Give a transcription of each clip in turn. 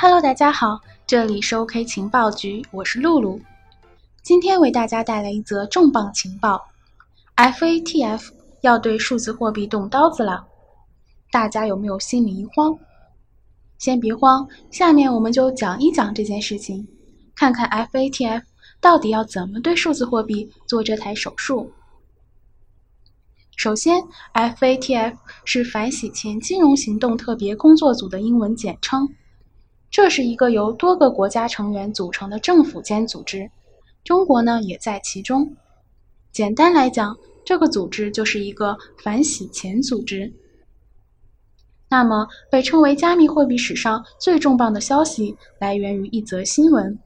Hello，大家好，这里是 OK 情报局，我是露露。今天为大家带来一则重磅情报：FATF 要对数字货币动刀子了。大家有没有心里一慌？先别慌，下面我们就讲一讲这件事情，看看 FATF 到底要怎么对数字货币做这台手术。首先，FATF 是反洗钱金融行动特别工作组的英文简称。这是一个由多个国家成员组成的政府间组织，中国呢也在其中。简单来讲，这个组织就是一个反洗钱组织。那么，被称为加密货币史上最重磅的消息来源于一则新闻。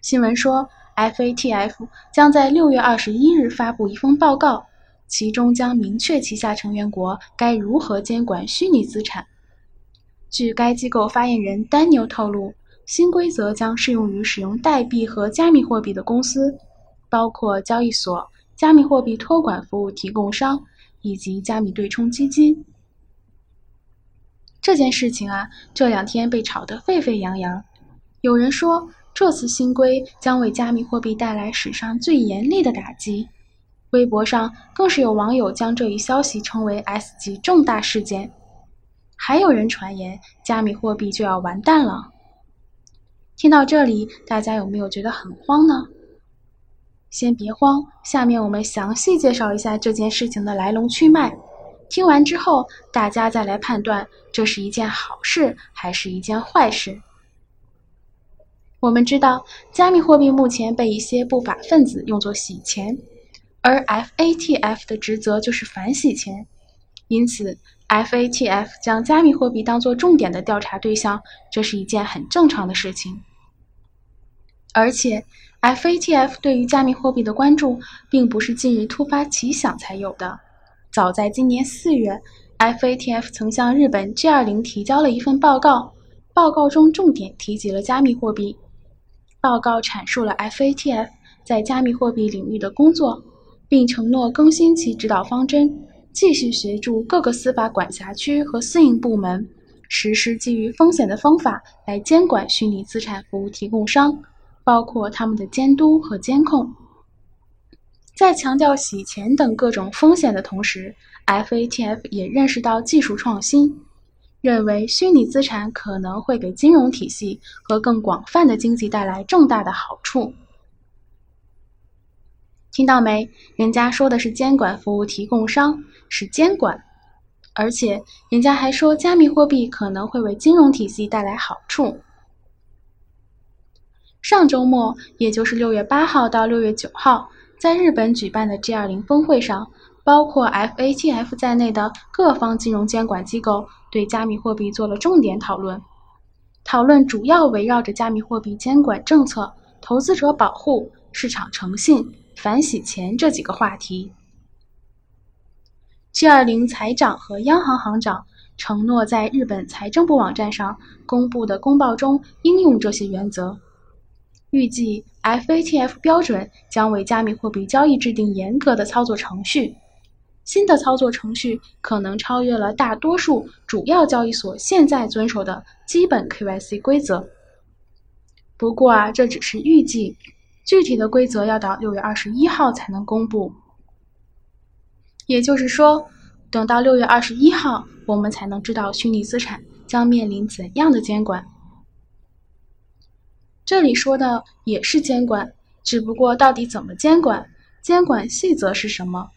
新闻说，FATF 将在六月二十一日发布一封报告。其中将明确旗下成员国该如何监管虚拟资产。据该机构发言人丹尼透露，新规则将适用于使用代币和加密货币的公司，包括交易所、加密货币托管服务提供商以及加密对冲基金。这件事情啊，这两天被炒得沸沸扬扬。有人说，这次新规将为加密货币带来史上最严厉的打击。微博上更是有网友将这一消息称为 S 级重大事件，还有人传言加密货币就要完蛋了。听到这里，大家有没有觉得很慌呢？先别慌，下面我们详细介绍一下这件事情的来龙去脉。听完之后，大家再来判断这是一件好事还是一件坏事。我们知道，加密货币目前被一些不法分子用作洗钱。而 FATF 的职责就是反洗钱，因此 FATF 将加密货币当作重点的调查对象，这是一件很正常的事情。而且，FATF 对于加密货币的关注，并不是近日突发奇想才有的。早在今年四月，FATF 曾向日本 G20 提交了一份报告，报告中重点提及了加密货币。报告阐述了 FATF 在加密货币领域的工作。并承诺更新其指导方针，继续协助各个司法管辖区和私营部门实施基于风险的方法来监管虚拟资产服务提供商，包括他们的监督和监控。在强调洗钱等各种风险的同时，FATF 也认识到技术创新，认为虚拟资产可能会给金融体系和更广泛的经济带来重大的好处。听到没？人家说的是监管服务提供商，是监管，而且人家还说加密货币可能会为金融体系带来好处。上周末，也就是六月八号到六月九号，在日本举办的 G20 峰会上，包括 FATF 在内的各方金融监管机构对加密货币做了重点讨论，讨论主要围绕着加密货币监管政策、投资者保护、市场诚信。反洗钱这几个话题，G20 财长和央行行长承诺在日本财政部网站上公布的公报中应用这些原则。预计 FATF 标准将为加密货币交易制定严格的操作程序，新的操作程序可能超越了大多数主要交易所现在遵守的基本 KYC 规则。不过啊，这只是预计。具体的规则要到六月二十一号才能公布，也就是说，等到六月二十一号，我们才能知道虚拟资产将面临怎样的监管。这里说的也是监管，只不过到底怎么监管，监管细则是什么，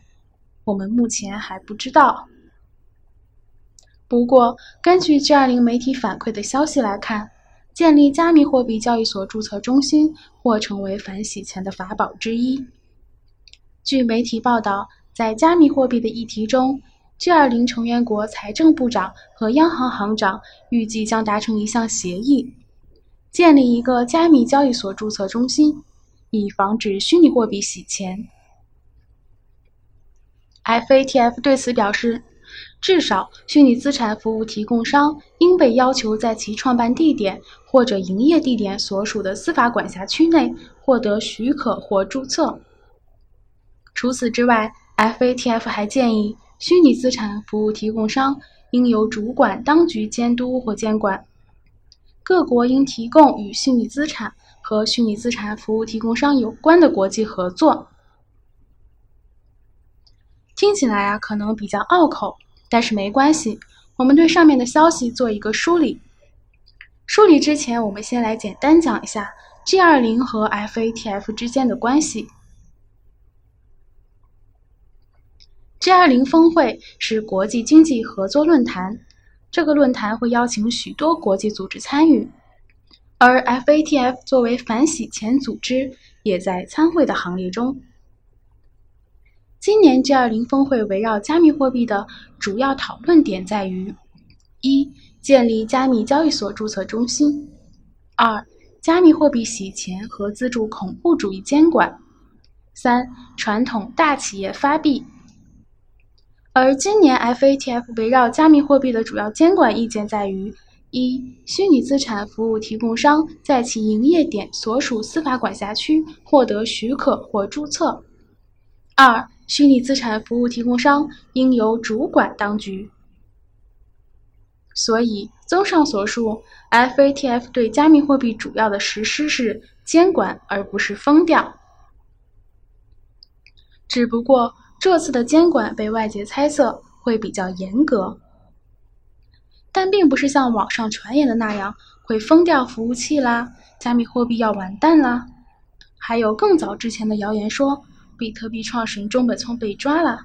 我们目前还不知道。不过，根据 G20 媒体反馈的消息来看。建立加密货币交易所注册中心或成为反洗钱的法宝之一。据媒体报道，在加密货币的议题中，G20 成员国财政部长和央行行长预计将达成一项协议，建立一个加密交易所注册中心，以防止虚拟货币洗钱。FATF 对此表示。至少，虚拟资产服务提供商应被要求在其创办地点或者营业地点所属的司法管辖区内获得许可或注册。除此之外，FATF 还建议虚拟资产服务提供商应由主管当局监督或监管。各国应提供与虚拟资产和虚拟资产服务提供商有关的国际合作。听起来啊，可能比较拗口，但是没关系，我们对上面的消息做一个梳理。梳理之前，我们先来简单讲一下 G20 和 FATF 之间的关系。G20 峰会是国际经济合作论坛，这个论坛会邀请许多国际组织参与，而 FATF 作为反洗钱组织，也在参会的行列中。今年 G20 峰会围绕加密货币的主要讨论点在于：一、建立加密交易所注册中心；二、加密货币洗钱和资助恐怖主义监管；三、传统大企业发币。而今年 FATF 围绕加密货币的主要监管意见在于：一、虚拟资产服务提供商在其营业点所属司法管辖区获得许可或注册；二、虚拟资产服务提供商应由主管当局。所以，综上所述，FATF 对加密货币主要的实施是监管，而不是封掉。只不过。这次的监管被外界猜测会比较严格，但并不是像网上传言的那样会封掉服务器啦，加密货币要完蛋啦。还有更早之前的谣言说比特币创始人中本聪被抓了，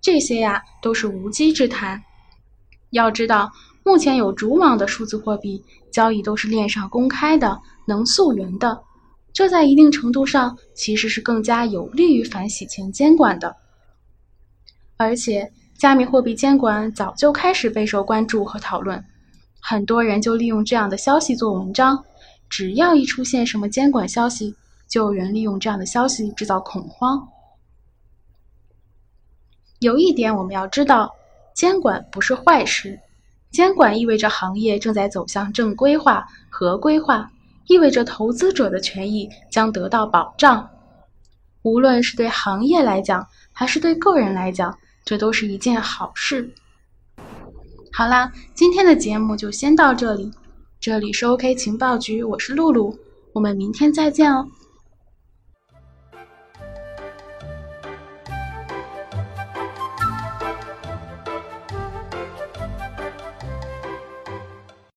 这些呀都是无稽之谈。要知道，目前有主网的数字货币交易都是链上公开的，能溯源的。这在一定程度上其实是更加有利于反洗钱监管的，而且加密货币监管早就开始备受关注和讨论，很多人就利用这样的消息做文章，只要一出现什么监管消息，就有人利用这样的消息制造恐慌。有一点我们要知道，监管不是坏事，监管意味着行业正在走向正规化、合规化。意味着投资者的权益将得到保障，无论是对行业来讲，还是对个人来讲，这都是一件好事。好啦，今天的节目就先到这里。这里是 OK 情报局，我是露露，我们明天再见哦。